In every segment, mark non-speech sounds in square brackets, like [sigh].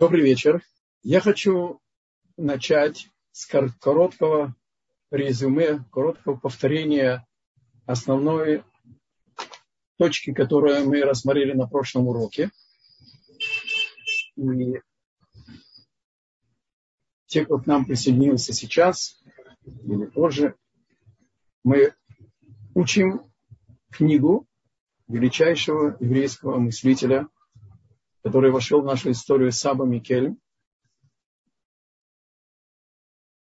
Добрый вечер. Я хочу начать с короткого резюме, короткого повторения основной точки, которую мы рассмотрели на прошлом уроке. И те, кто к нам присоединился сейчас или позже, мы учим книгу величайшего еврейского мыслителя – который вошел в нашу историю Саба Микель.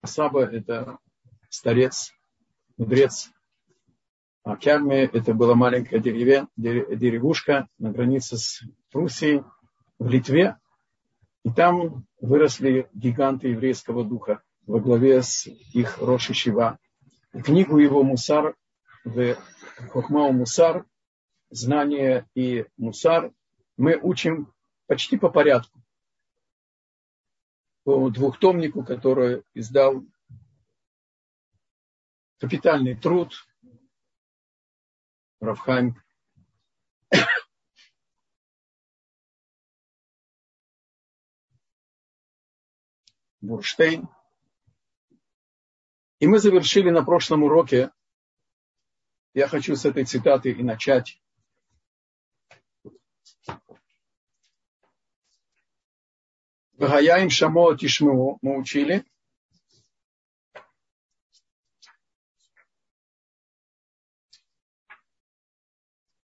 Саба – это старец, мудрец. А Кярме – это была маленькая деревня, деревушка на границе с Пруссией в Литве. И там выросли гиганты еврейского духа во главе с их Роши Шива. И книгу его Мусар, в Хохмау Мусар, знание и Мусар, мы учим почти по порядку. По двухтомнику, который издал капитальный труд Равхайм. Бурштейн. И мы завершили на прошлом уроке, я хочу с этой цитаты и начать, Вагаяим шамо тишму мы учили.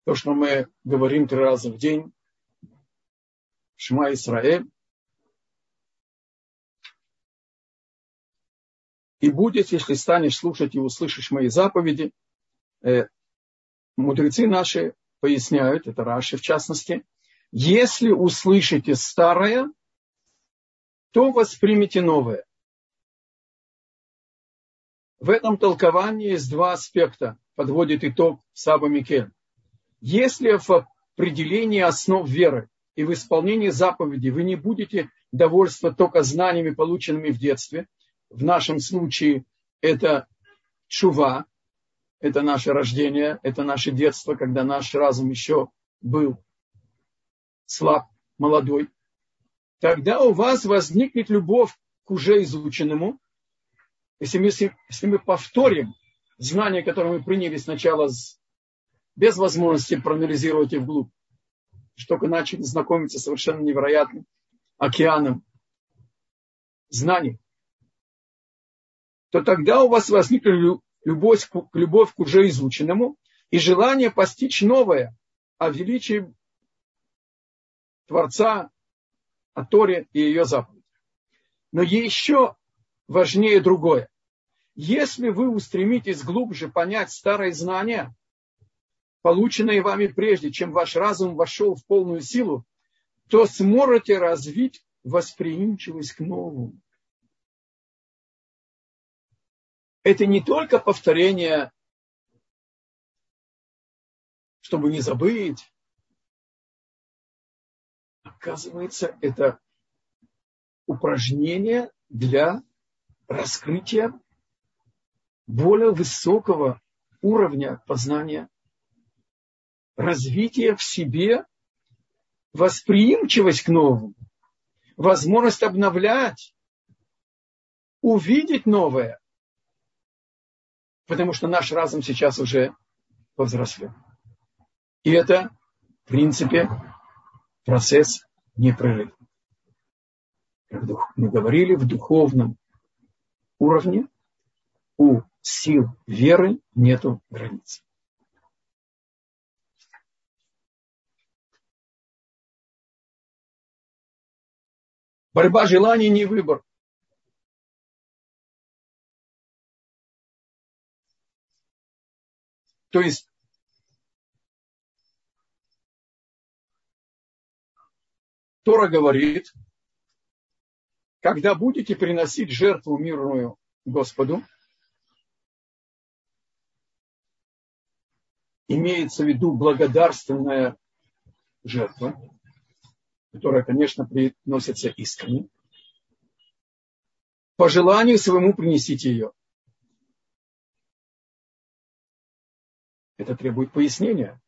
То, что мы говорим три раза в день. Шма Исраэль. И будет, если станешь слушать и услышишь мои заповеди, э, мудрецы наши поясняют, это Раши в частности, если услышите старое, то воспримете новое. В этом толковании есть два аспекта, подводит итог Саба Микель. Если в определении основ веры и в исполнении заповедей вы не будете довольствоваться только знаниями, полученными в детстве, в нашем случае это чува, это наше рождение, это наше детство, когда наш разум еще был слаб, молодой тогда у вас возникнет любовь к уже изученному. Если мы, если мы повторим знания, которые мы приняли сначала без возможности проанализировать их вглубь, только начали знакомиться с совершенно невероятным океаном знаний, то тогда у вас возникнет любовь, любовь к уже изученному и желание постичь новое о величии Творца, о Торе и ее заповедях. Но еще важнее другое. Если вы устремитесь глубже понять старые знания, полученные вами прежде, чем ваш разум вошел в полную силу, то сможете развить восприимчивость к новому. Это не только повторение, чтобы не забыть, Оказывается, это упражнение для раскрытия более высокого уровня познания, развития в себе восприимчивость к новому, возможность обновлять, увидеть новое, потому что наш разум сейчас уже повзрослел. И это, в принципе, процесс непрерывный. Как мы говорили, в духовном уровне у сил веры нету границ. Борьба желаний не выбор. То есть Тора говорит, когда будете приносить жертву мирную Господу, имеется в виду благодарственная жертва, которая, конечно, приносится искренне. По желанию своему принесите ее. Это требует пояснения.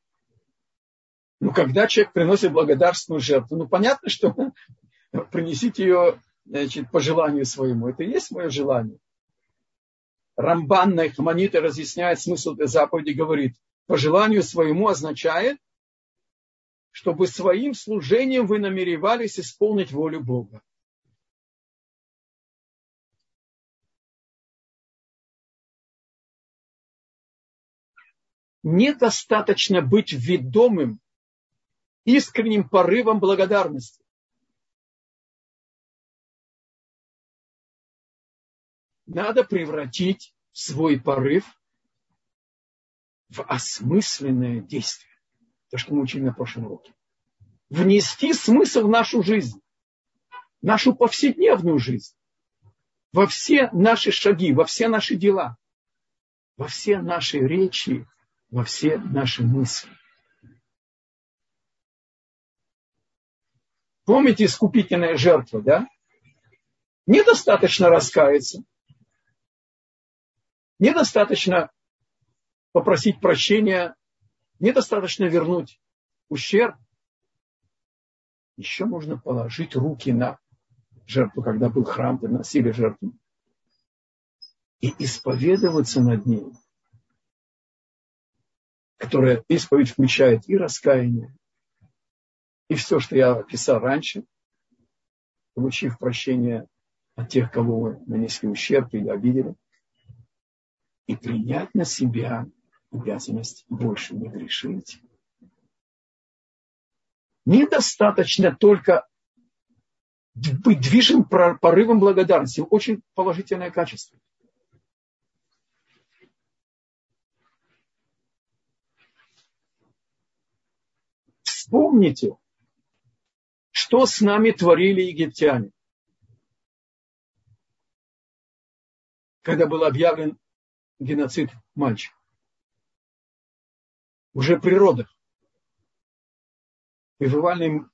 Ну, когда человек приносит благодарственную жертву, ну, понятно, что [laughs] принесите ее значит, по желанию своему. Это и есть мое желание. Рамбан на Хаманита разъясняет смысл этой заповеди, говорит, по желанию своему означает, чтобы своим служением вы намеревались исполнить волю Бога. Недостаточно быть ведомым искренним порывом благодарности. Надо превратить свой порыв в осмысленное действие. То, что мы учили на прошлом уроке. Внести смысл в нашу жизнь, нашу повседневную жизнь, во все наши шаги, во все наши дела, во все наши речи, во все наши мысли. Помните искупительная жертва, да? Недостаточно раскаяться. Недостаточно попросить прощения. Недостаточно вернуть ущерб. Еще можно положить руки на жертву, когда был храм, приносили жертву. И исповедоваться над ней которая исповедь включает и раскаяние, и все, что я описал раньше, получив прощение от тех, кого вы нанесли ущерб или обидели, и принять на себя обязанность больше не грешить. Недостаточно только быть движим порывом благодарности. Очень положительное качество. Вспомните, что с нами творили египтяне. Когда был объявлен геноцид мальчика. Уже при родах. Приживальным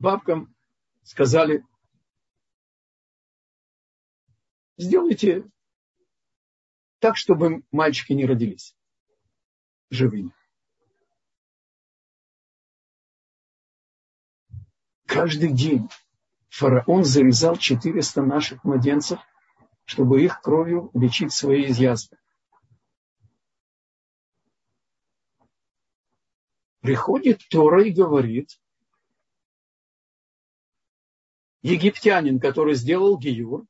бабкам сказали, сделайте так, чтобы мальчики не родились живыми. Каждый день фараон зарезал 400 наших младенцев, чтобы их кровью лечить свои язвы. Приходит Тора и говорит, египтянин, который сделал Гиюр,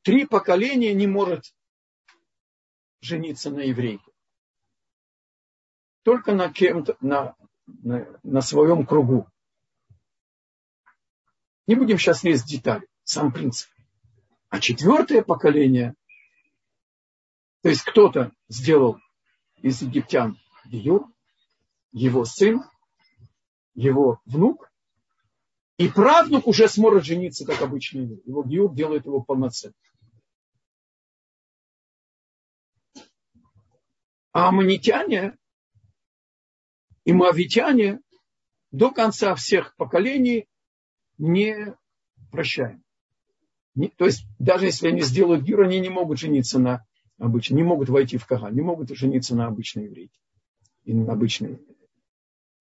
три поколения не может жениться на еврейке только на, кем на, на, на своем кругу. Не будем сейчас лезть в детали, сам принцип. А четвертое поколение, то есть кто-то сделал из египтян Гиюр, его сын, его внук, и правнук уже сможет жениться, как еврей. Его Гиюр делает его полноценным. А аммонитяне и моавитяне до конца всех поколений не прощаем. Не, то есть даже если они сделают гир, они не могут жениться на обычной, не могут войти в Каган, не могут жениться на обычной еврейке. И на обычной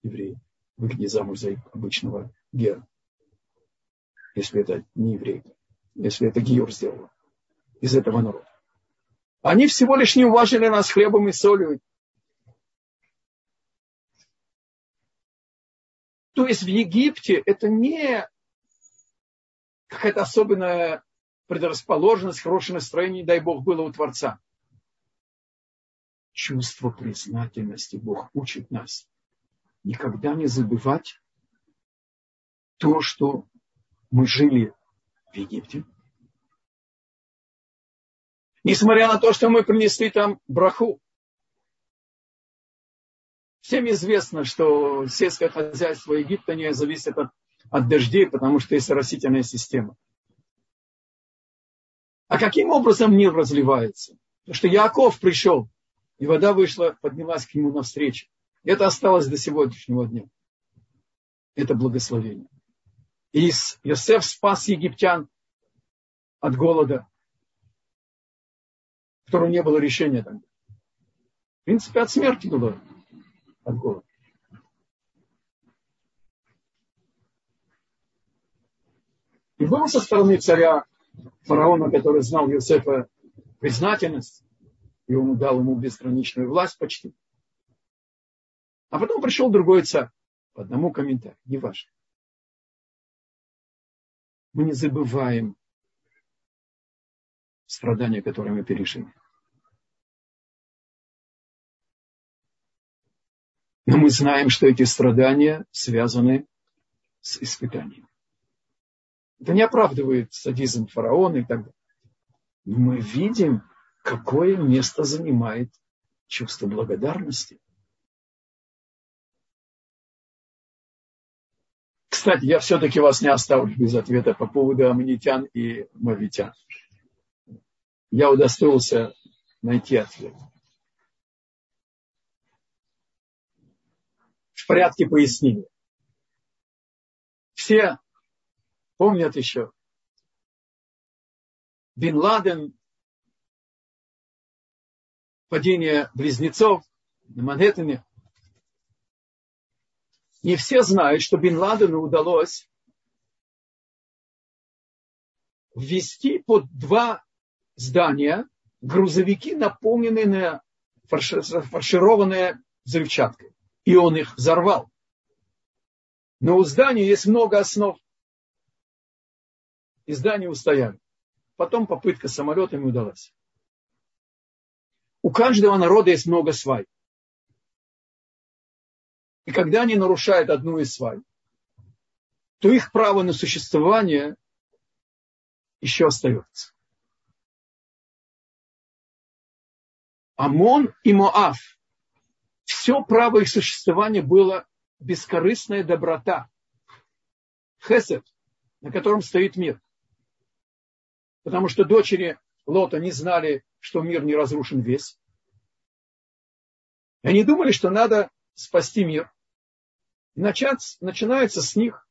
евреи, выйти замуж за обычного гера. Если это не еврейка. Если это гиор сделала. Из этого народа. Они всего лишь не уважили нас хлебом и солью. То есть в Египте это не какая-то особенная предрасположенность, хорошее настроение, дай Бог, было у Творца. Чувство признательности Бог учит нас. Никогда не забывать то, что мы жили в Египте. Несмотря на то, что мы принесли там браху, Всем известно, что сельское хозяйство Египта не зависит от, от дождей, потому что есть растительная система. А каким образом мир разливается? Потому что Яков пришел, и вода вышла, поднялась к нему навстречу. Это осталось до сегодняшнего дня. Это благословение. И Иосиф спас египтян от голода, которого не было решения тогда. В принципе, от смерти было от голода. И был со стороны царя фараона, который знал Иосифа признательность, и он дал ему безграничную власть почти. А потом пришел другой царь, по одному комментарию, неважно. Мы не забываем страдания, которые мы пережили. Но мы знаем, что эти страдания связаны с испытанием. Это не оправдывает садизм фараона и так далее. Но мы видим, какое место занимает чувство благодарности. Кстати, я все-таки вас не оставлю без ответа по поводу аммонитян и мавитян. Я удостоился найти ответ. В порядке пояснения. Все помнят еще Бин Ладен, падение близнецов на Манхэттене. Не все знают, что Бин Ладену удалось ввести под два здания грузовики, наполненные, фаршированные взрывчаткой. И он их взорвал. Но у здания есть много основ. И здания устояли. Потом попытка самолетами удалась. У каждого народа есть много свай. И когда они нарушают одну из свай, то их право на существование еще остается. Амон и Моав. Все право их существования было бескорыстная доброта. Хесед, на котором стоит мир. Потому что дочери Лота не знали, что мир не разрушен весь. Они думали, что надо спасти мир. И начать, начинается с них.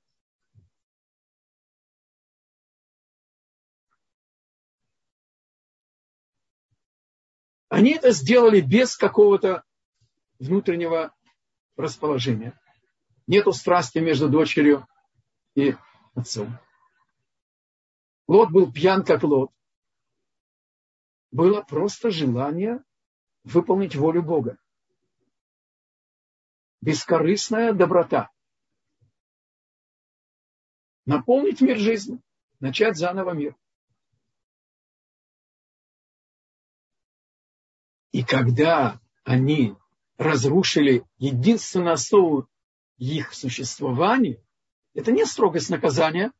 Они это сделали без какого-то внутреннего расположения. Нету страсти между дочерью и отцом. Лот был пьян, как Лот. Было просто желание выполнить волю Бога. Бескорыстная доброта. Наполнить мир жизнью, начать заново мир. И когда они разрушили единственную основу их существования, это не строгость наказания,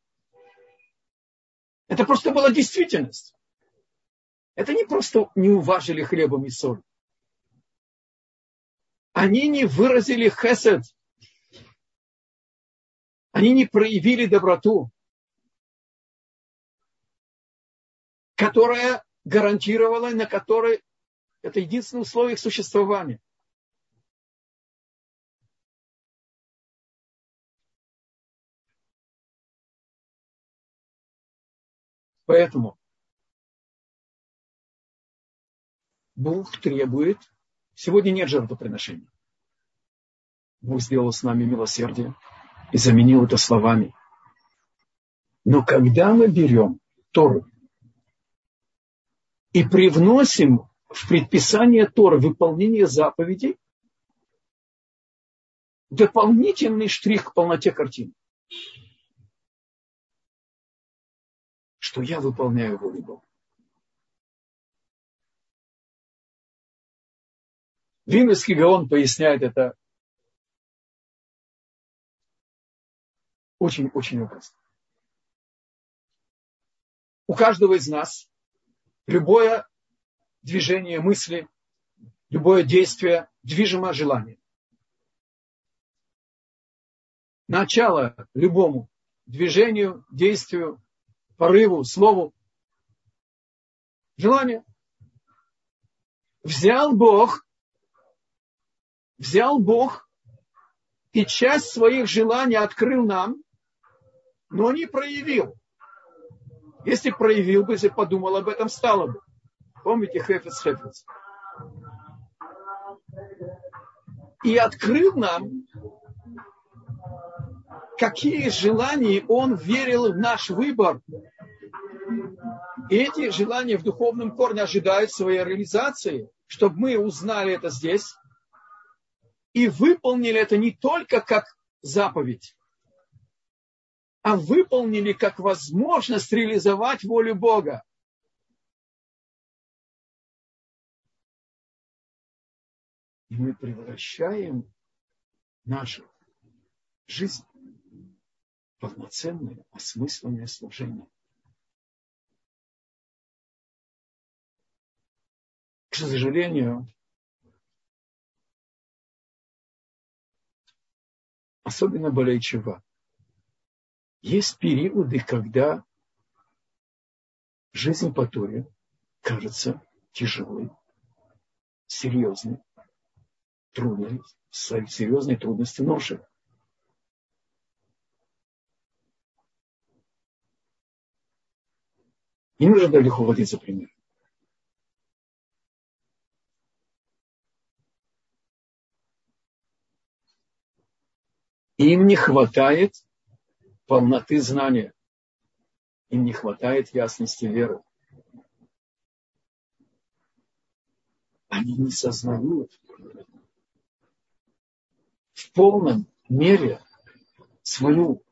это просто была действительность. Это не просто не уважили хлебом и соль. Они не выразили хесед. Они не проявили доброту, которая гарантировала, на которой это единственное условие их существования. Поэтому Бог требует, сегодня нет жертвоприношений. Бог сделал с нами милосердие и заменил это словами. Но когда мы берем Тору и привносим в предписание Торы выполнение заповедей, дополнительный штрих к полноте картины. Что я выполняю волю Бога. Вильнюсский Гаон поясняет это очень-очень образно. У каждого из нас любое движение мысли, любое действие движимо желанием. Начало любому движению, действию порыву, слову. Желание. Взял Бог, взял Бог и часть своих желаний открыл нам, но не проявил. Если проявил бы, если подумал об этом, стало бы. Помните Хефец Хефец? И открыл нам какие желания он верил в наш выбор. И эти желания в духовном корне ожидают своей реализации, чтобы мы узнали это здесь и выполнили это не только как заповедь, а выполнили как возможность реализовать волю Бога. И мы превращаем нашу жизнь полноценное, осмысленное служение. К сожалению, особенно болеючего, есть периоды, когда жизнь по Торе кажется тяжелой, серьезной, трудной, серьезной трудностью ноши. Не нужно далеко водить за пример. Им не хватает полноты знания. Им не хватает ясности веры. Они не сознают в полном мере свою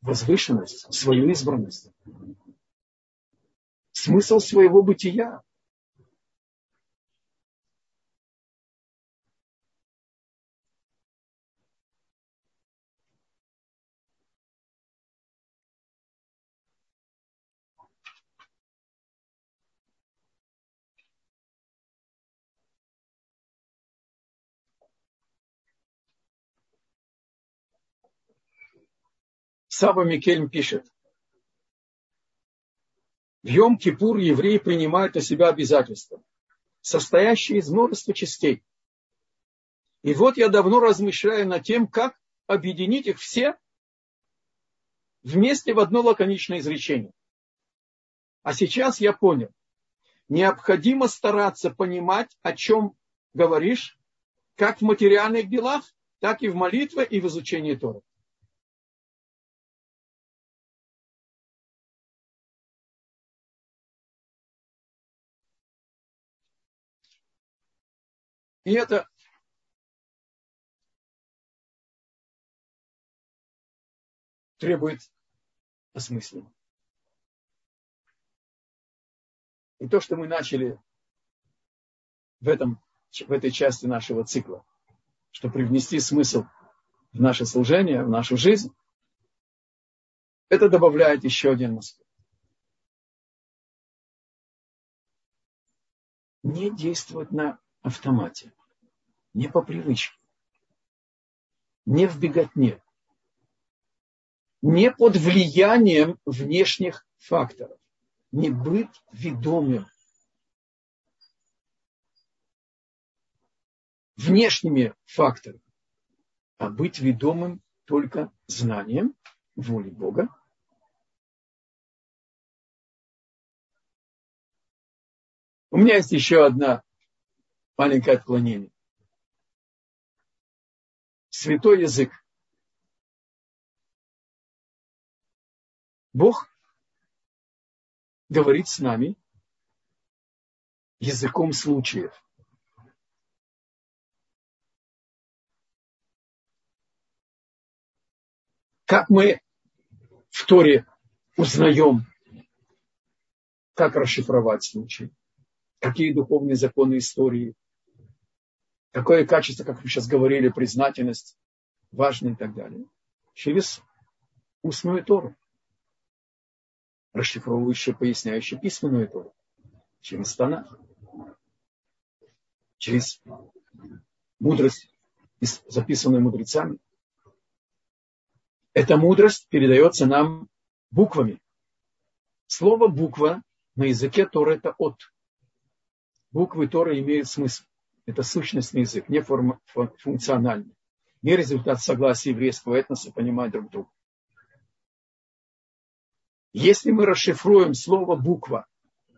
возвышенность, свою избранность, смысл своего бытия. Саба Микельм пишет, в Йом-Кипур евреи принимают на себя обязательства, состоящие из множества частей. И вот я давно размышляю над тем, как объединить их все вместе в одно лаконичное изречение. А сейчас я понял, необходимо стараться понимать, о чем говоришь, как в материальных делах, так и в молитве и в изучении Тора. И это требует осмысления. И то, что мы начали в, этом, в этой части нашего цикла, что привнести смысл в наше служение, в нашу жизнь, это добавляет еще один аспект. Не действовать на автомате, не по привычке, не в беготне, не под влиянием внешних факторов, не быть ведомым. Внешними факторами, а быть ведомым только знанием воли Бога. У меня есть еще одна маленькое отклонение. Святой язык. Бог говорит с нами языком случаев. Как мы в Торе узнаем, как расшифровать случай, какие духовные законы истории Какое качество, как мы сейчас говорили, признательность, важно и так далее. Через устную Тору, расшифровывающую, поясняющую письменную Тору. Через Танах. Через мудрость, записанную мудрецами. Эта мудрость передается нам буквами. Слово буква на языке Тора это от. Буквы Тора имеют смысл. Это сущностный язык, не функциональный. Не результат согласия еврейского этноса понимать друг друга. Если мы расшифруем слово буква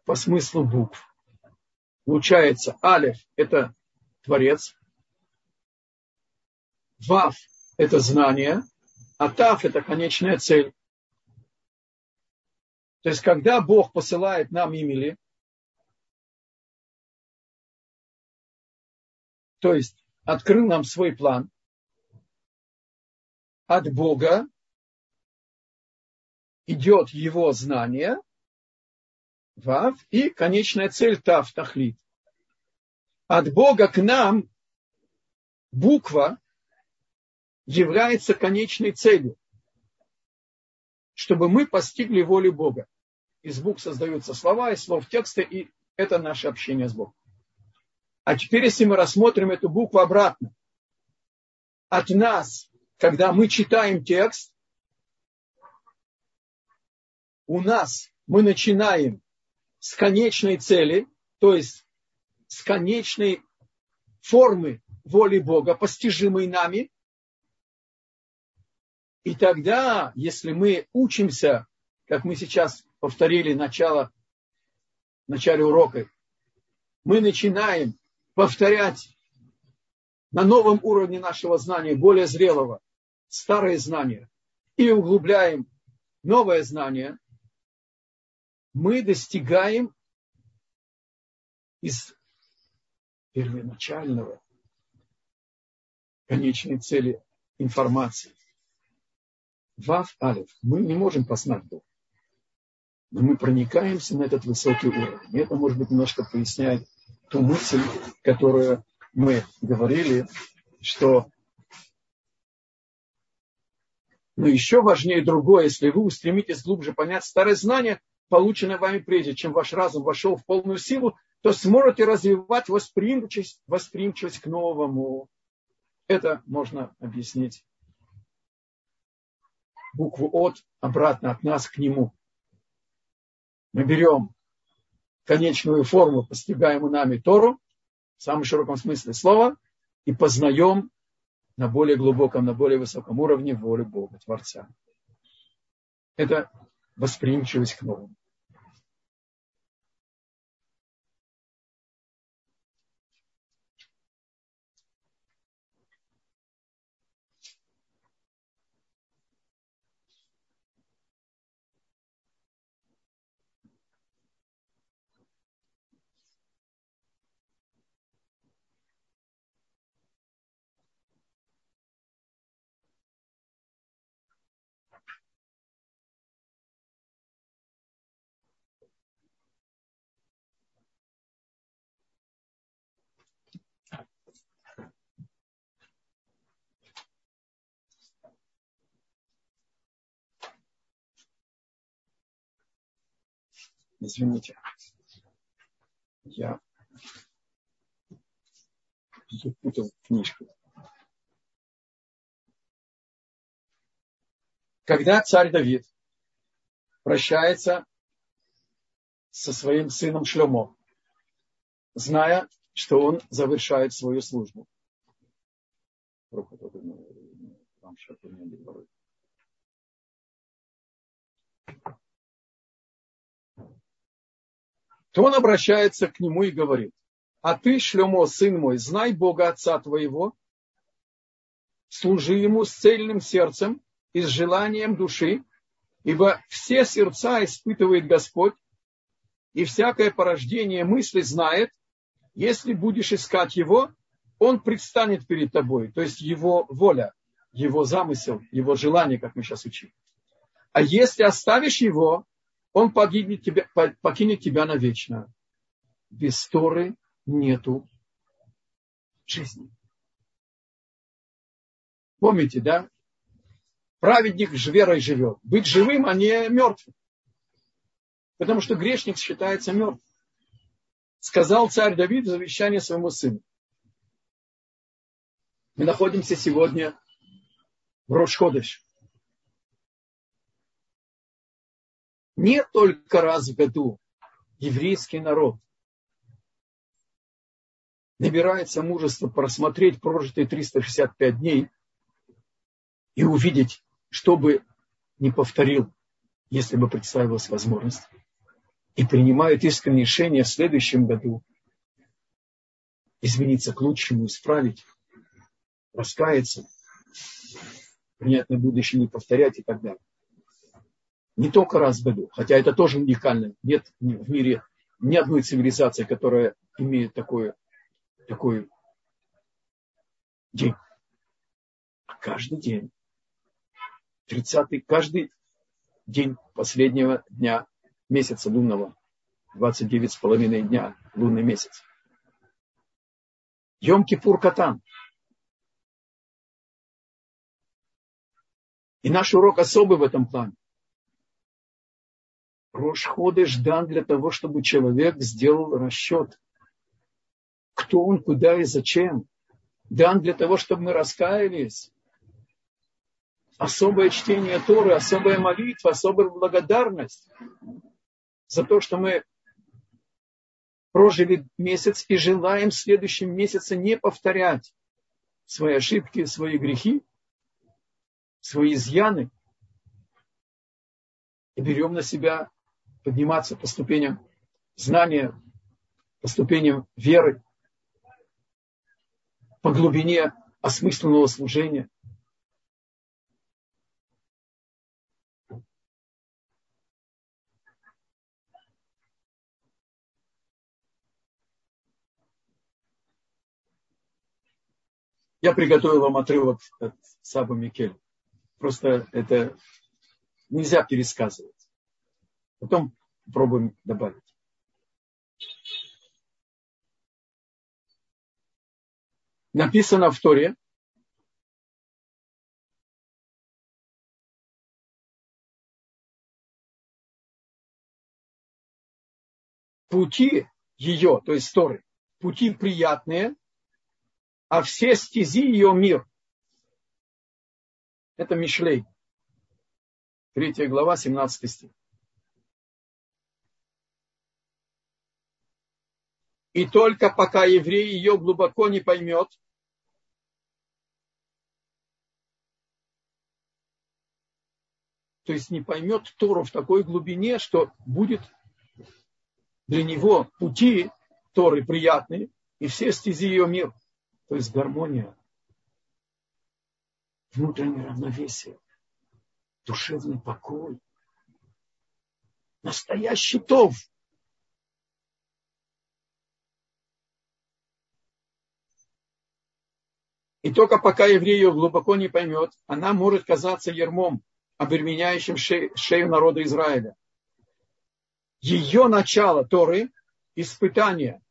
по смыслу букв, получается алев – это творец, вав – это знание, а тав – это конечная цель. То есть, когда Бог посылает нам Имели, то есть открыл нам свой план от Бога, идет его знание, вав, и конечная цель тав, тахлит. От Бога к нам буква является конечной целью, чтобы мы постигли волю Бога. Из букв создаются слова, из слов текста, и это наше общение с Богом. А теперь, если мы рассмотрим эту букву обратно, от нас, когда мы читаем текст, у нас мы начинаем с конечной цели, то есть с конечной формы воли Бога, постижимой нами. И тогда, если мы учимся, как мы сейчас повторили начало, в начале урока, мы начинаем повторять на новом уровне нашего знания, более зрелого, старые знания, и углубляем новое знание, мы достигаем из первоначального конечной цели информации. Вав Алиф. Мы не можем познать Бога. Но мы проникаемся на этот высокий уровень. И это, может быть, немножко поясняет ту мысль, которую мы говорили, что но еще важнее другое, если вы устремитесь глубже понять старое знание, полученное вами прежде, чем ваш разум вошел в полную силу, то сможете развивать восприимчивость, восприимчивость к новому. Это можно объяснить букву от обратно от нас к нему. Мы берем конечную форму, постигаемую нами Тору, в самом широком смысле слова, и познаем на более глубоком, на более высоком уровне волю Бога, Творца. Это восприимчивость к новому. Извините. Я запутал книжку. Когда царь Давид прощается со своим сыном Шлемо, зная, что он завершает свою службу. То он обращается к нему и говорит, а ты, Шлемо, сын мой, знай Бога Отца твоего, служи ему с цельным сердцем и с желанием души, ибо все сердца испытывает Господь, и всякое порождение мысли знает, если будешь искать его, он предстанет перед тобой, то есть его воля, его замысел, его желание, как мы сейчас учим. А если оставишь его, он покинет тебя, покинет тебя навечно. Без Торы нету жизни. Помните, да? Праведник с верой живет. Быть живым, а не мертвым. Потому что грешник считается мертвым. Сказал царь Давид в завещании своему сыну. Мы находимся сегодня в Рошходыш. Не только раз в году еврейский народ набирается мужества просмотреть прожитые 365 дней и увидеть, что бы не повторил, если бы представилась возможность, и принимает искреннее решение в следующем году измениться к лучшему, исправить, раскаяться. принять на будущее, не повторять и так далее. Не только раз в году, хотя это тоже уникально. Нет в мире ни одной цивилизации, которая имеет такой, такой день. Каждый день, 30 каждый день последнего дня месяца лунного, 29 с половиной дня лунный месяц. Йом-Кипур Катан. И наш урок особый в этом плане. Рошходы ждан для того, чтобы человек сделал расчет. Кто он, куда и зачем. Дан для того, чтобы мы раскаялись. Особое чтение Торы, особая молитва, особая благодарность за то, что мы прожили месяц и желаем в следующем месяце не повторять свои ошибки, свои грехи, свои изъяны. И берем на себя подниматься по ступеням знания, по ступеням веры, по глубине осмысленного служения. Я приготовил вам отрывок от Саба Микель. Просто это нельзя пересказывать. Потом попробуем добавить. Написано в Торе, пути ее, то есть Торы, пути приятные, а все стези ее мир. Это Мишлей. Третья глава, 17 стих. И только пока еврей ее глубоко не поймет, то есть не поймет Тору в такой глубине, что будет для него пути Торы приятные, и все стези ее мир – то есть гармония, внутреннее равновесие, душевный покой, настоящий тов. И только пока еврей ее глубоко не поймет, она может казаться ермом, обременяющим шею народа Израиля. Ее начало Торы – испытание,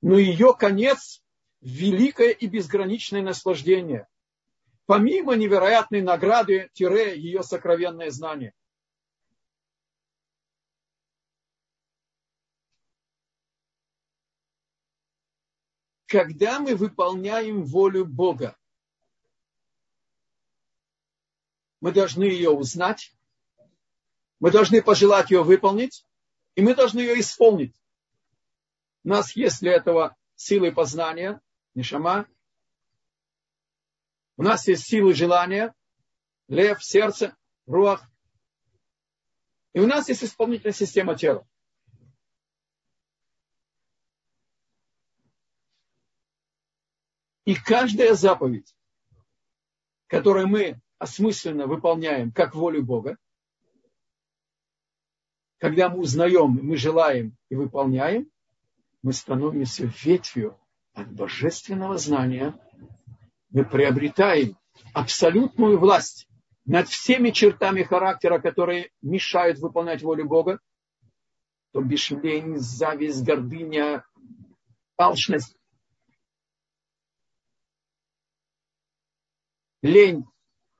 но ее конец великое и безграничное наслаждение, помимо невероятной награды, тире ее сокровенное знание. Когда мы выполняем волю Бога, мы должны ее узнать, мы должны пожелать ее выполнить, и мы должны ее исполнить. У нас есть для этого силы познания, нишама. У нас есть силы желания, лев, сердце, руах. И у нас есть исполнительная система тела. И каждая заповедь, которую мы осмысленно выполняем как волю Бога, когда мы узнаем, мы желаем и выполняем, мы становимся ветвью от божественного знания. Мы приобретаем абсолютную власть над всеми чертами характера, которые мешают выполнять волю Бога, то бишь лень, зависть, гордыня, алчность, лень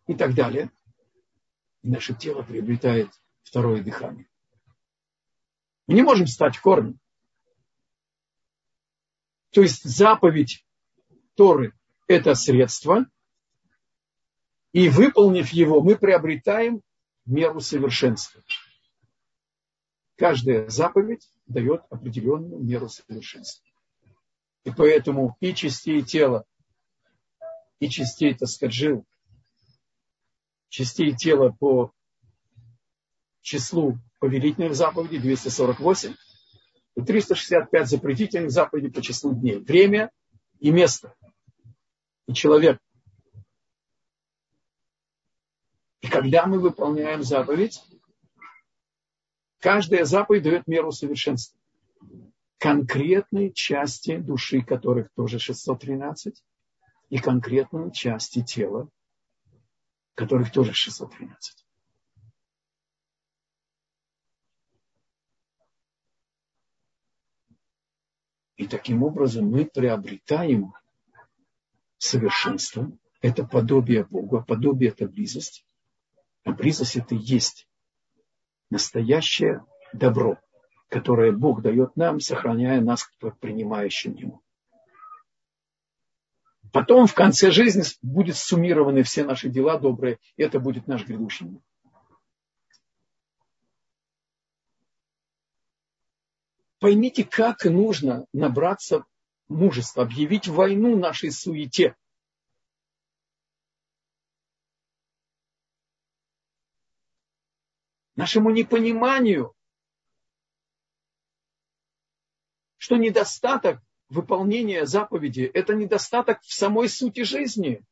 и так далее. И наше тело приобретает второе дыхание. Мы не можем стать корнем. То есть заповедь Торы – это средство, и выполнив его, мы приобретаем меру совершенства. Каждая заповедь дает определенную меру совершенства. И поэтому и частей тела, и частей таскаджил, частей тела по числу повелительных заповедей 248 – и 365 запретительных заповедей по числу дней. Время и место. И человек. когда мы выполняем заповедь, каждая заповедь дает меру совершенства. Конкретные части души, которых тоже 613, и конкретные части тела, которых тоже 613. И таким образом мы приобретаем совершенство. Это подобие Бога. Подобие – это близость. А близость – это есть настоящее добро, которое Бог дает нам, сохраняя нас принимающим Ему. Потом в конце жизни будут суммированы все наши дела добрые, и это будет наш грядущий мир. Поймите, как нужно набраться мужества, объявить войну нашей суете. Нашему непониманию, что недостаток выполнения заповеди – это недостаток в самой сути жизни.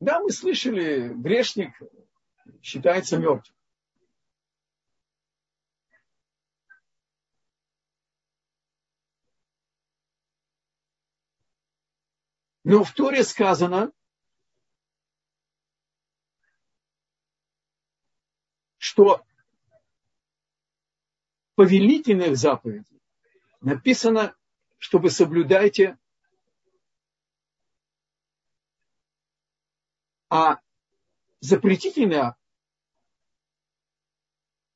Да, мы слышали, грешник считается мертвым. Но в Торе сказано, что повелительных заповедей написано, что вы соблюдаете А запретительное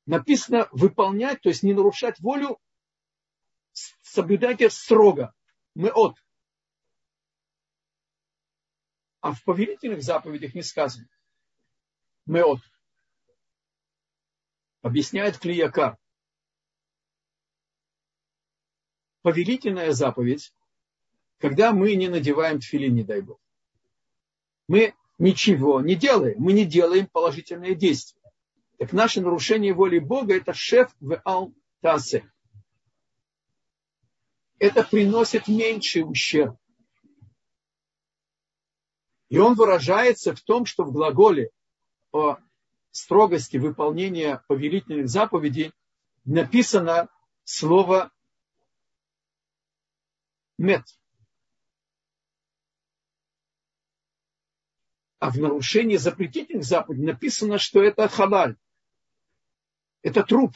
написано выполнять, то есть не нарушать волю, соблюдайте строго. Мы от. А в повелительных заповедях не сказано. Мы от. Объясняет Клиякар. Повелительная заповедь, когда мы не надеваем тфилин, не дай Бог. Мы ничего не делаем. Мы не делаем положительные действия. Так наше нарушение воли Бога – это шеф в ал тасе. Это приносит меньший ущерб. И он выражается в том, что в глаголе о строгости выполнения повелительных заповедей написано слово мет. А в нарушении запретительных заповедей написано, что это халаль. Это труп.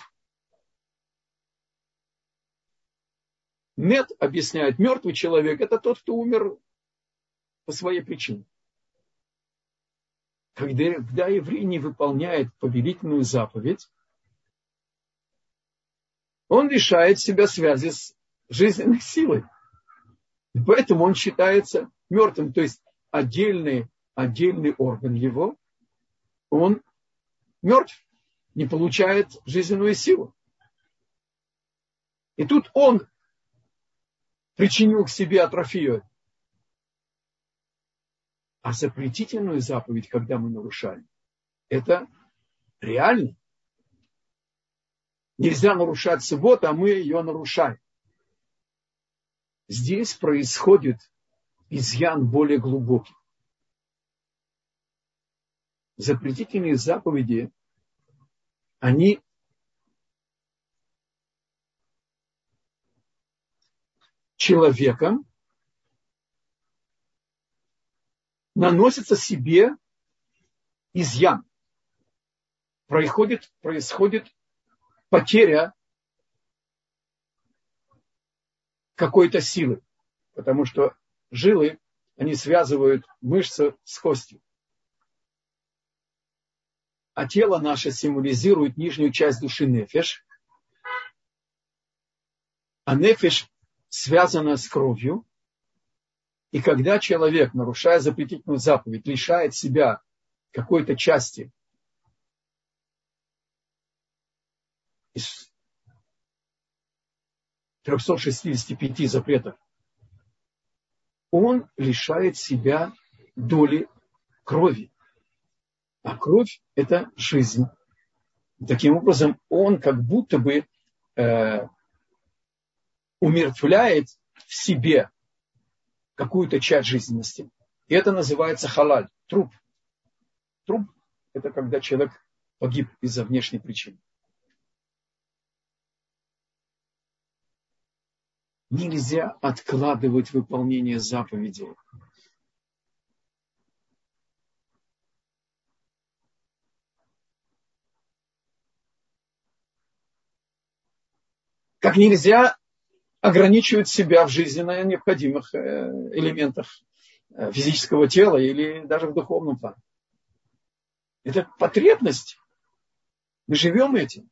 Мед объясняет, мертвый человек – это тот, кто умер по своей причине. Когда, когда еврей не выполняет повелительную заповедь, он лишает себя связи с жизненной силой. И поэтому он считается мертвым. То есть отдельные отдельный орган его, он мертв, не получает жизненную силу. И тут он причинил к себе атрофию. А запретительную заповедь, когда мы нарушаем, это реально. Нельзя нарушать субботу, а мы ее нарушаем. Здесь происходит изъян более глубокий запретительные заповеди, они человеком наносятся себе изъян. Происходит, происходит потеря какой-то силы, потому что жилы, они связывают мышцы с костью. А тело наше символизирует нижнюю часть души нефеш, а нефеш связана с кровью, и когда человек, нарушая запретительную заповедь, лишает себя какой-то части из 365 запретов, он лишает себя доли крови. А кровь – это жизнь. Таким образом, он как будто бы э, умертвляет в себе какую-то часть жизненности. И это называется халаль, труп. Труп – это когда человек погиб из-за внешней причины. Нельзя откладывать выполнение заповедей. Как нельзя ограничивать себя в жизненно необходимых э, элементах э, физического тела или даже в духовном плане. Это потребность. Мы живем этим.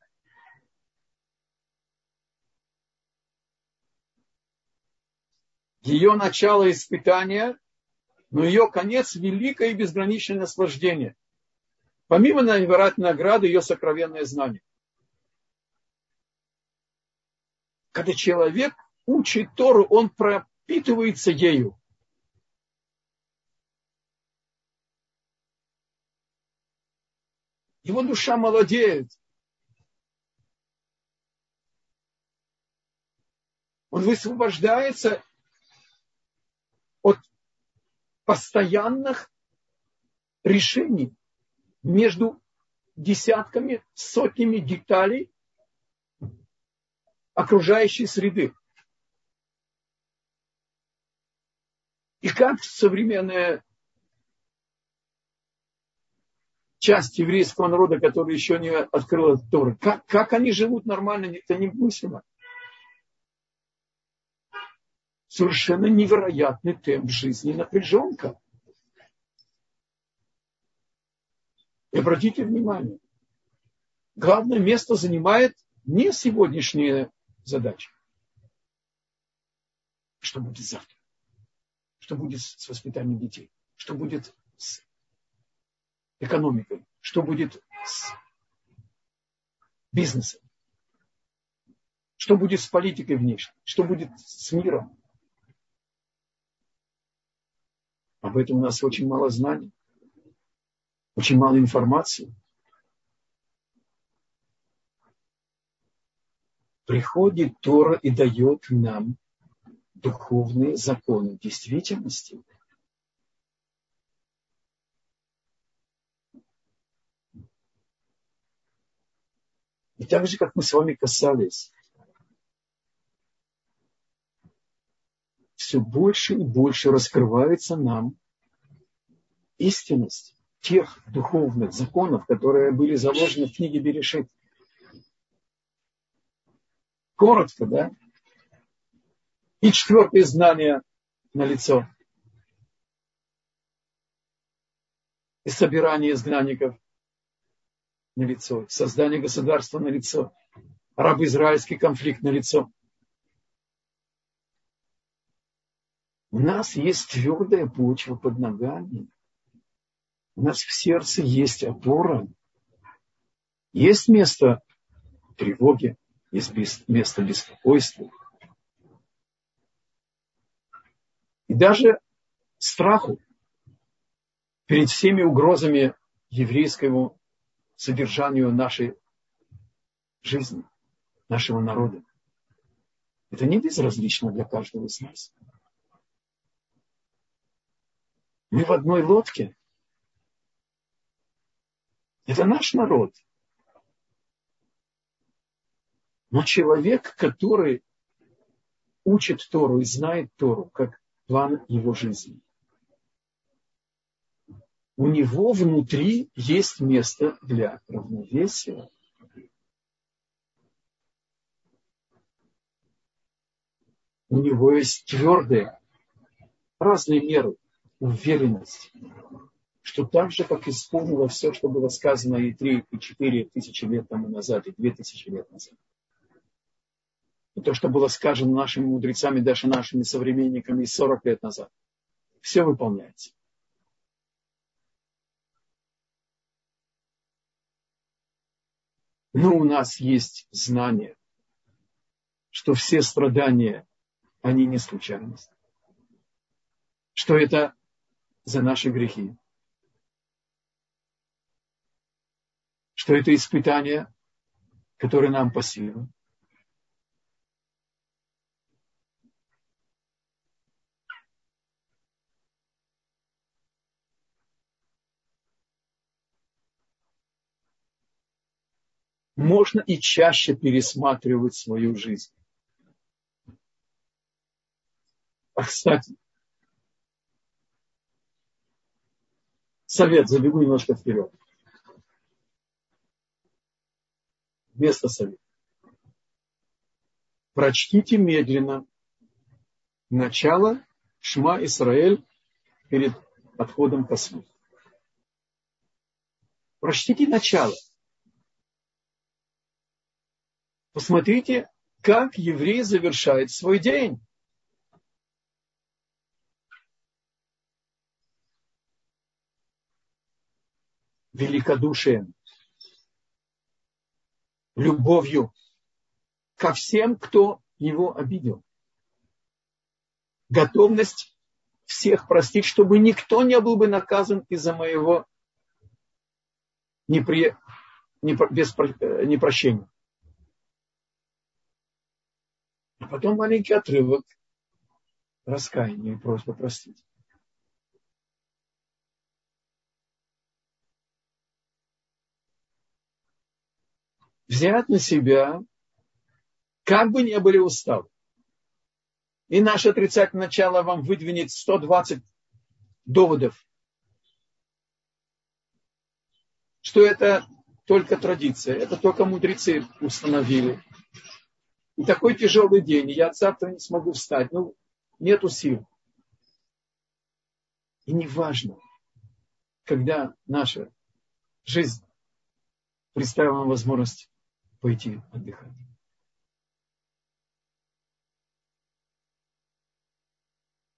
Ее начало испытания, но ее конец великое и безграничное наслаждение. Помимо невероятной награды, ее сокровенное знание. Когда человек учит Тору, он пропитывается ею. Его душа молодеет. Он высвобождается от постоянных решений между десятками, сотнями деталей окружающей среды. И как современная часть еврейского народа, которая еще не открыла Торы, как, как они живут нормально, это немыслимо. Совершенно невероятный темп жизни напряженка. И обратите внимание, главное место занимает не сегодняшние задачи. Что будет завтра? Что будет с воспитанием детей? Что будет с экономикой? Что будет с бизнесом? Что будет с политикой внешней? Что будет с миром? Об этом у нас очень мало знаний, очень мало информации. Приходит Тора и дает нам духовные законы действительности. И так же, как мы с вами касались, все больше и больше раскрывается нам истинность тех духовных законов, которые были заложены в книге Берешит коротко, да? И четвертое знание на лицо. И собирание изгнанников на лицо. Создание государства на лицо. Арабо-израильский конфликт на лицо. У нас есть твердая почва под ногами. У нас в сердце есть опора. Есть место тревоги есть место беспокойству. И даже страху перед всеми угрозами еврейскому содержанию нашей жизни, нашего народа. Это не безразлично для каждого из нас. Мы в одной лодке. Это наш народ – но человек, который учит Тору и знает Тору как план его жизни, у него внутри есть место для равновесия. У него есть твердые, разные меры, уверенность, что так же, как исполнило все, что было сказано и три, и четыре тысячи лет тому назад, и две тысячи лет назад – то, что было сказано нашими мудрецами, даже нашими современниками 40 лет назад. Все выполняется. Но у нас есть знание, что все страдания, они не случайность. Что это за наши грехи. Что это испытание, которое нам по силам можно и чаще пересматривать свою жизнь. А, кстати, совет, забегу немножко вперед. Вместо совета. Прочтите медленно начало Шма Исраэль перед подходом к сну. Прочтите начало. Посмотрите, как еврей завершает свой день. Великодушием, любовью ко всем, кто его обидел. Готовность всех простить, чтобы никто не был бы наказан из-за моего непри... непро... без... Э, непрощения. А потом маленький отрывок раскаяния и просьба простить. Взять на себя, как бы ни были усталы. И наше отрицательное начало вам выдвинет 120 доводов, что это только традиция, это только мудрецы установили. И такой тяжелый день, и я завтра не смогу встать. Ну, нету сил. И не важно, когда наша жизнь представила возможность пойти отдыхать.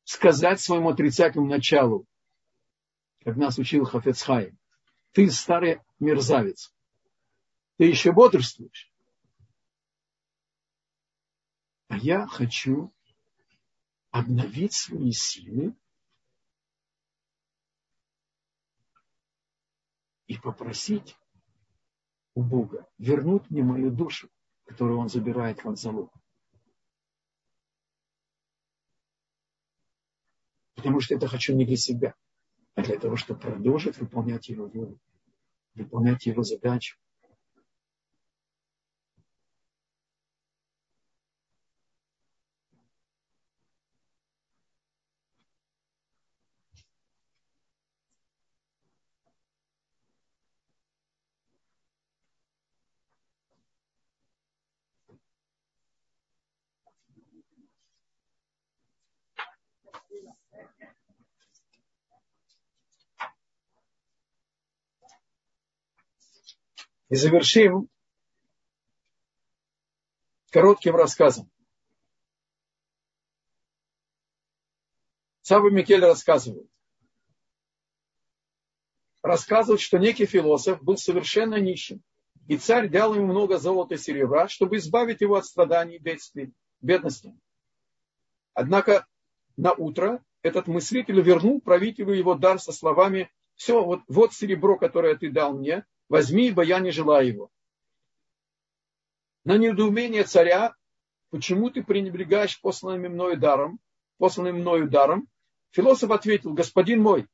Сказать своему отрицательному началу, как нас учил Хафецхай, ты старый мерзавец, ты еще бодрствуешь. А я хочу обновить свои силы и попросить у Бога вернуть мне мою душу, которую Он забирает как залог. Потому что это хочу не для себя, а для того, чтобы продолжить выполнять Его волю, выполнять Его задачу. И завершим коротким рассказом. Саба Микель рассказывает. Рассказывает, что некий философ был совершенно нищим. И царь дал ему много золота и серебра, чтобы избавить его от страданий и бедствий, бедности. Однако на утро этот мыслитель вернул правителю его дар со словами «Все, вот, вот серебро, которое ты дал мне, возьми, ибо я не желаю его. На недоумение царя, почему ты пренебрегаешь посланным мною даром, посланным мною даром, философ ответил, господин мой,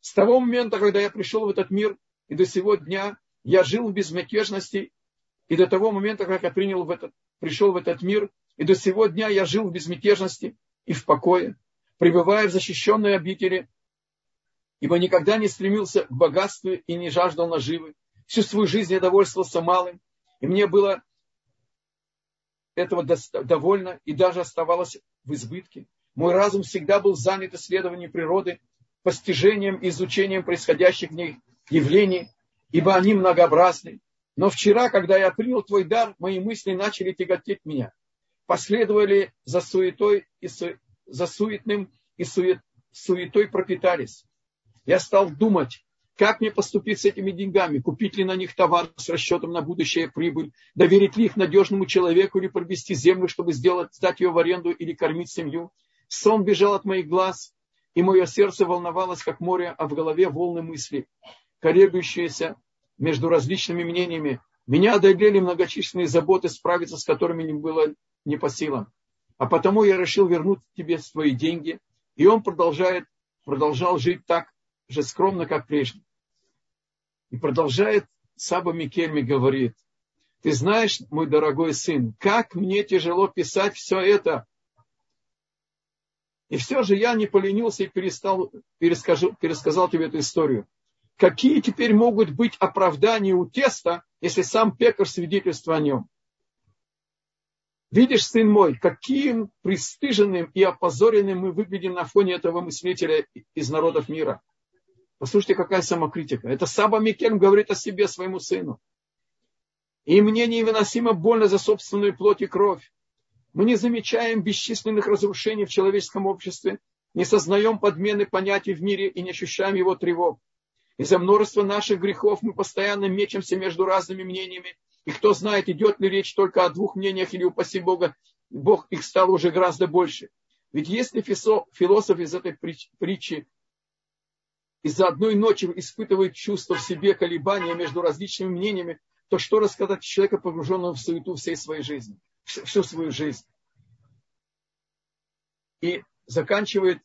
с того момента, когда я пришел в этот мир, и до сего дня я жил в безмятежности, и до того момента, как я принял в этот, пришел в этот мир, и до сего дня я жил в безмятежности и в покое, пребывая в защищенной обители, ибо никогда не стремился к богатству и не жаждал наживы, Всю свою жизнь я довольствовался малым, и мне было этого довольно и даже оставалось в избытке. Мой разум всегда был занят исследованием природы, постижением и изучением происходящих в ней явлений, ибо они многообразны. Но вчера, когда я принял твой дар, мои мысли начали тяготеть меня. Последовали за суетой и су... за суетным и сует... суетой пропитались. Я стал думать, как мне поступить с этими деньгами? Купить ли на них товар с расчетом на будущее прибыль? Доверить ли их надежному человеку или провести землю, чтобы сделать, сдать ее в аренду или кормить семью? Сон бежал от моих глаз, и мое сердце волновалось, как море, а в голове волны мысли, колеблющиеся между различными мнениями. Меня одолели многочисленные заботы, справиться с которыми не было не по силам. А потому я решил вернуть тебе свои деньги. И он продолжает, продолжал жить так, же скромно, как прежде. И продолжает Саба Микельми говорит, Ты знаешь, мой дорогой сын, как мне тяжело писать все это. И все же я не поленился и перестал, перескажу, пересказал тебе эту историю. Какие теперь могут быть оправдания у теста, если сам пекарь свидетельствует о нем? Видишь, сын мой, каким пристыженным и опозоренным мы выглядим на фоне этого мыслителя из народов мира. Послушайте, какая самокритика. Это Саба Микельм говорит о себе своему сыну. И мне невыносимо больно за собственную плоть и кровь. Мы не замечаем бесчисленных разрушений в человеческом обществе, не сознаем подмены понятий в мире и не ощущаем его тревог. Из-за множества наших грехов мы постоянно мечемся между разными мнениями. И кто знает, идет ли речь только о двух мнениях или, упаси Бога, Бог их стал уже гораздо больше. Ведь если философ из этой притчи из-за одной ночи испытывает чувство в себе колебания между различными мнениями, то что рассказать человека, погруженного в суету всей своей жизни, всю свою жизнь. И заканчивает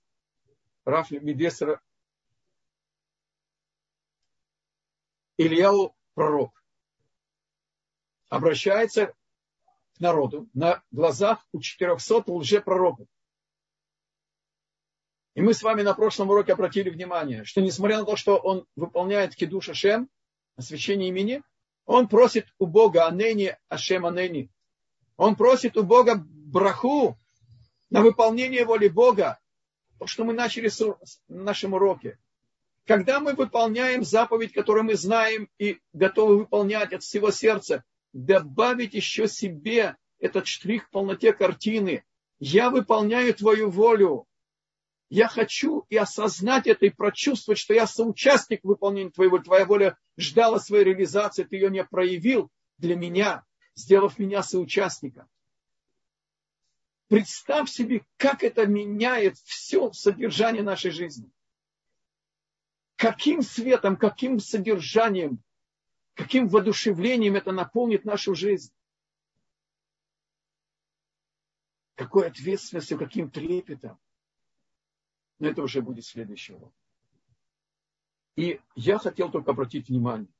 Раф Медесера Ильяу пророк. Обращается к народу на глазах у 400 лжепророков. И мы с вами на прошлом уроке обратили внимание, что несмотря на то, что он выполняет кидуш Ашем, освящение имени, он просит у Бога Анени Ашем Анени. Он просит у Бога браху на выполнение воли Бога. То, что мы начали с нашем уроке. Когда мы выполняем заповедь, которую мы знаем и готовы выполнять от всего сердца, добавить еще себе этот штрих в полноте картины. Я выполняю твою волю. Я хочу и осознать это, и прочувствовать, что я соучастник выполнения твоей воли. Твоя воля ждала своей реализации, ты ее не проявил для меня, сделав меня соучастником. Представь себе, как это меняет все содержание нашей жизни. Каким светом, каким содержанием, каким воодушевлением это наполнит нашу жизнь. Какой ответственностью, каким трепетом. Но это уже будет следующий урок. И я хотел только обратить внимание.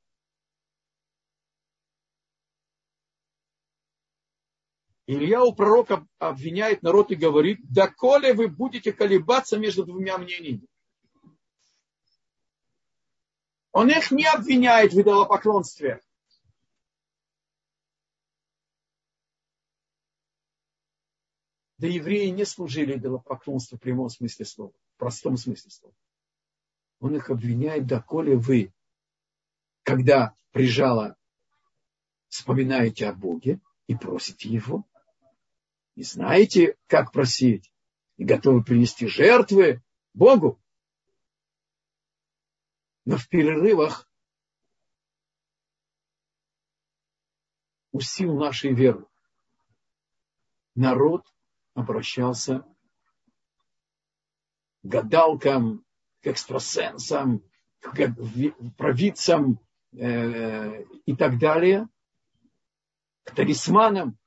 Илья у пророка обвиняет народ и говорит, доколе вы будете колебаться между двумя мнениями. Он их не обвиняет в идолопоклонстве. Да евреи не служили идолопоклонству в прямом смысле слова, простом смысле слова. Он их обвиняет, доколе вы, когда прижало, вспоминаете о Боге и просите Его, и знаете, как просить, и готовы принести жертвы Богу. Но в перерывах у сил нашей веры народ обращался гадалкам, к экстрасенсам, к провидцам э, и так далее, к талисманам.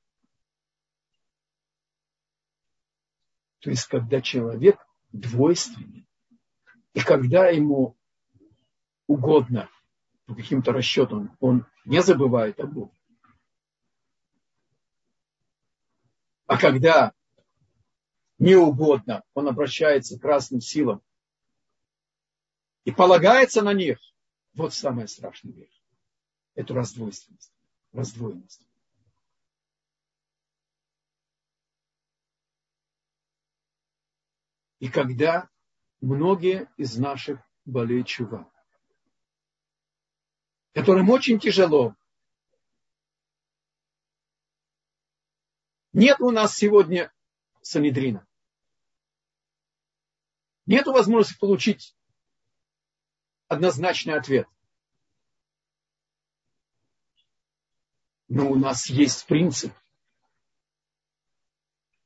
То есть, когда человек двойственен, и когда ему угодно, по каким-то расчетам, он не забывает о Боге. А когда не угодно, он обращается к разным силам и полагается на них, вот самое страшное вещь. Эту раздвойственность, раздвоенность. И когда многие из наших болеют чува, которым очень тяжело. Нет у нас сегодня Санедрина. Нет возможности получить однозначный ответ. Но у нас есть принцип,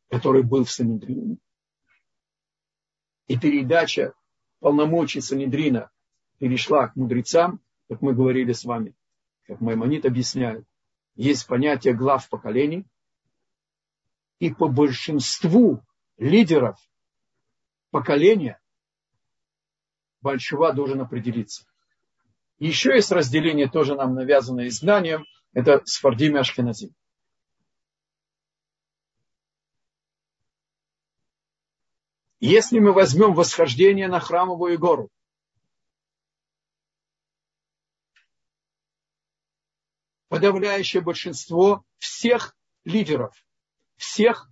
который был в Санедрине. И передача полномочий Санедрина перешла к мудрецам, как мы говорили с вами, как Маймонит объясняет, есть понятие глав поколений, и по большинству лидеров поколения Большова должен определиться. Еще есть разделение, тоже нам навязанное изгнанием, Это Сфардим и Ашкеназим. Если мы возьмем восхождение на храмовую гору, подавляющее большинство всех лидеров, всех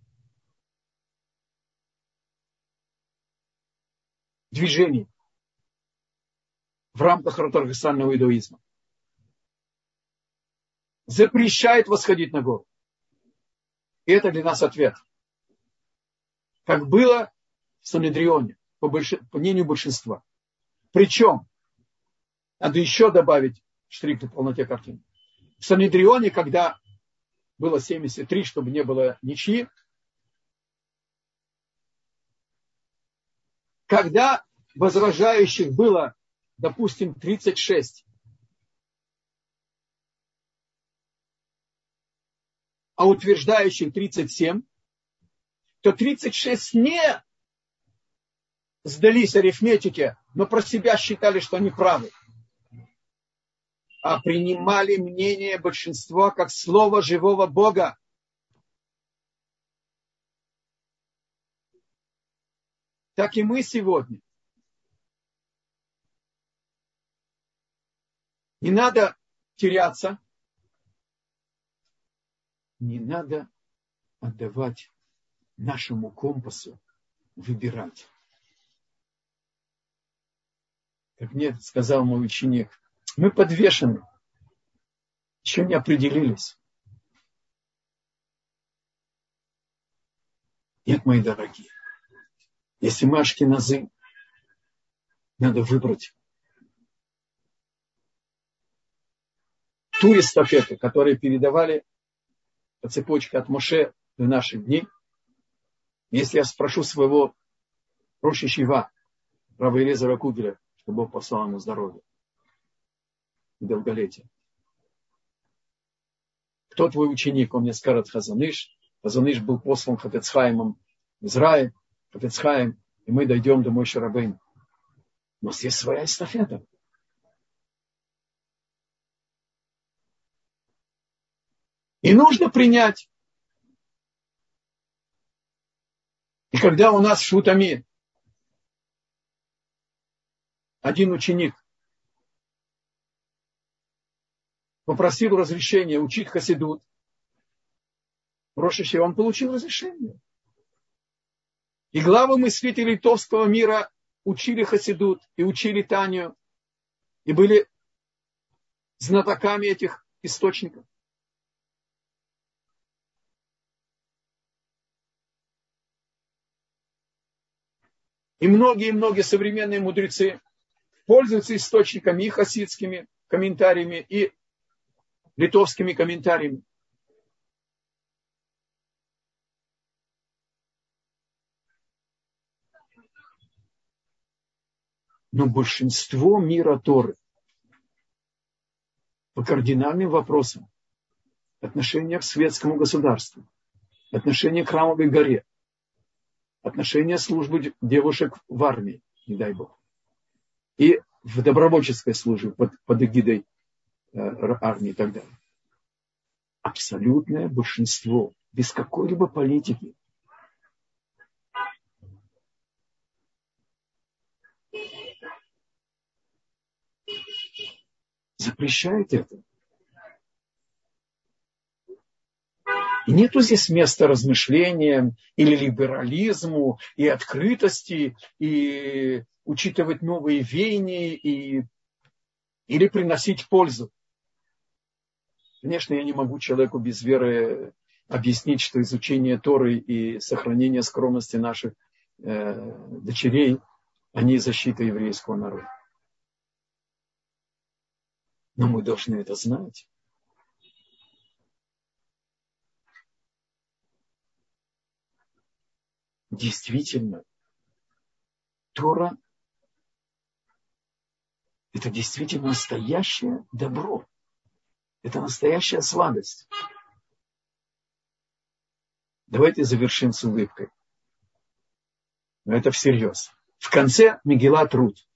движений в рамках ортодоксального иудаизма запрещает восходить на гору. И это для нас ответ. Как было в Санедрионе, по, больш... по мнению большинства. Причем, надо еще добавить штрих к полноте картины. В Санедрионе, когда было 73, чтобы не было ничьи, когда возражающих было, допустим, 36, а утверждающих 37, то 36 не сдались арифметике, но про себя считали, что они правы. А принимали мнение большинства как слово живого Бога. Так и мы сегодня. Не надо теряться. Не надо отдавать нашему компасу выбирать. Как мне сказал мой ученик, мы подвешены, еще не определились. Нет, мои дорогие, если мы ашкеназы, надо выбрать ту эстафету, которую передавали по цепочке от Моше до наших дней. Если я спрошу своего Роши Шива, Равоэлезера Кугеля, чтобы Бог послал ему здоровье и долголетие. Кто твой ученик? Он мне скажет Хазаныш. Хазаныш был послан Хатецхаймом в Израиль, Хатецхайм, и мы дойдем до Мой Шарабейн. У нас есть своя эстафета. И нужно принять. И когда у нас Шутами один ученик попросил разрешения учить хасидут. Рошище, он получил разрешение. И главы мыслителей литовского мира учили хасидут и учили Танию. И были знатоками этих источников. И многие-многие современные мудрецы пользуются источниками и хасидскими комментариями, и литовскими комментариями. Но большинство мира Торы по кардинальным вопросам отношения к светскому государству, отношения к храмовой горе, отношения службы девушек в армии, не дай бог, и в добровольческой службе под, под эгидой армии и так далее. Абсолютное большинство, без какой-либо политики. Запрещает это. И нету здесь места размышлениям или либерализму, и открытости, и учитывать новые веяния и, или приносить пользу. Конечно, я не могу человеку без веры объяснить, что изучение Торы и сохранение скромности наших э, дочерей, они защита еврейского народа. Но мы должны это знать. Действительно, Тора это действительно настоящее добро. Это настоящая сладость. Давайте завершим с улыбкой. Но это всерьез. В конце Мегила Рут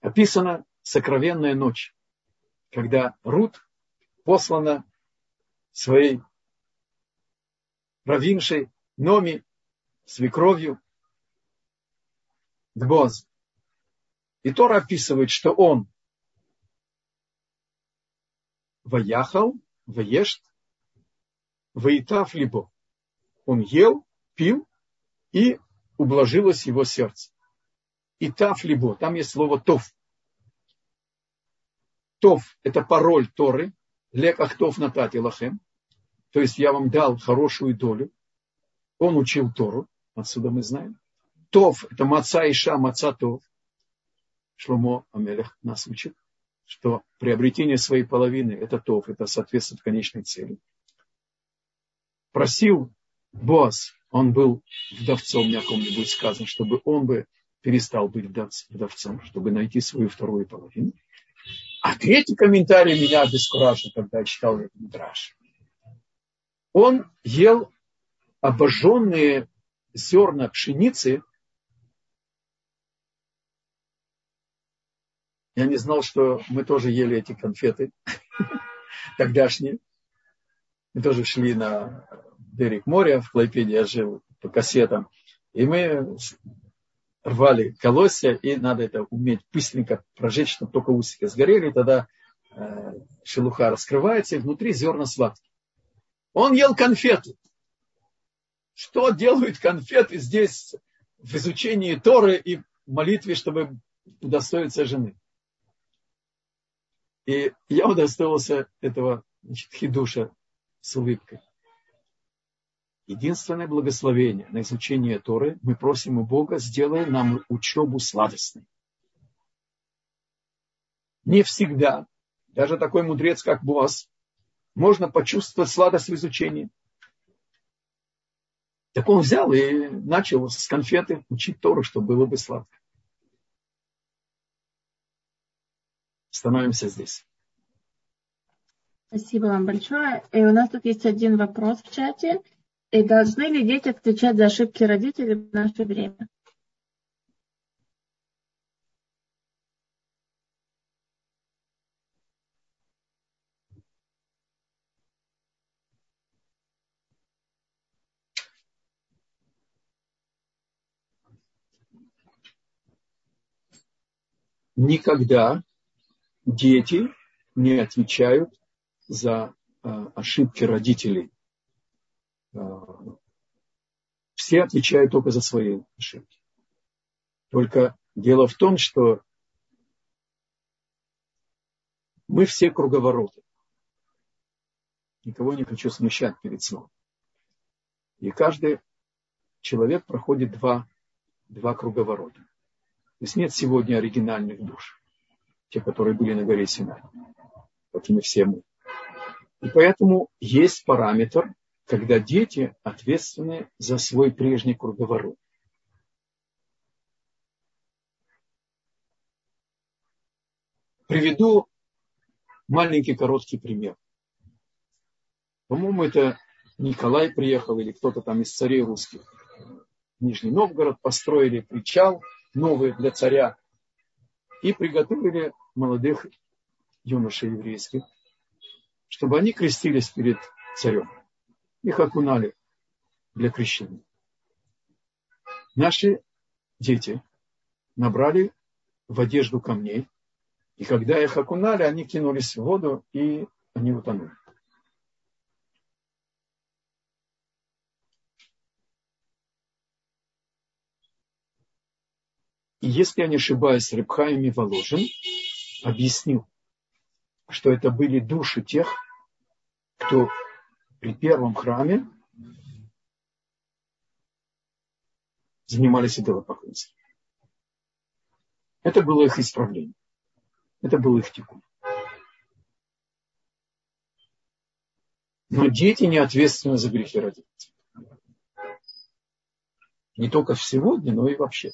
описана сокровенная ночь, когда Рут послана своей равиншей Номи, свекровью, к Бозу. И Тора описывает, что он ваяхал, ваешт, ваитав либо. Он ел, пил, и ублажилось его сердце. И тав либо, там есть слово тов. Тов – это пароль Торы, леках тов натати лахем. То есть я вам дал хорошую долю. Он учил Тору, отсюда мы знаем. Тов – это маца иша, маца тов. Шломо Амелех нас учит, что приобретение своей половины – это тов, это соответствует конечной цели. Просил Боас, он был вдовцом, на ком-нибудь сказано, чтобы он бы перестал быть вдовцом, чтобы найти свою вторую половину. А третий комментарий меня обескуражил, когда я читал этот мидраж. Он ел обожженные зерна пшеницы Я не знал, что мы тоже ели эти конфеты [laughs] тогдашние. Мы тоже шли на берег моря, в Клайпеде я жил по кассетам. И мы рвали колосья, и надо это уметь быстренько прожечь, чтобы только усики сгорели, тогда э, шелуха раскрывается, и внутри зерна сладкие. Он ел конфеты. Что делают конфеты здесь в изучении Торы и молитве, чтобы удостоиться жены? И я удостоился этого значит, хидуша с улыбкой. Единственное благословение на изучение Торы мы просим у Бога, сделай нам учебу сладостной. Не всегда, даже такой мудрец, как Буас, можно почувствовать сладость в изучении. Так он взял и начал с конфеты учить Тору, чтобы было бы сладко. Становимся здесь. Спасибо вам большое. И у нас тут есть один вопрос в чате. И должны ли дети отвечать за ошибки родителей в наше время? Никогда дети не отвечают за э, ошибки родителей. Э, все отвечают только за свои ошибки. Только дело в том, что мы все круговороты. Никого не хочу смущать перед сном. И каждый человек проходит два, два круговорота. То есть нет сегодня оригинальных душ те, которые были на горе Синай, как мы все мы. И поэтому есть параметр, когда дети ответственны за свой прежний круговорот. Приведу маленький короткий пример. По-моему, это Николай приехал или кто-то там из царей русских. Нижний Новгород построили причал новый для царя и приготовили молодых юношей еврейских, чтобы они крестились перед царем. Их окунали для крещения. Наши дети набрали в одежду камней, и когда их окунали, они кинулись в воду, и они утонули. И если я не ошибаюсь, Рыбхаем и Воложин объяснил, что это были души тех, кто при первом храме занимались идолопоклонством. Это было их исправление. Это был их текун. Но дети не ответственны за грехи родителей. Не только сегодня, но и вообще.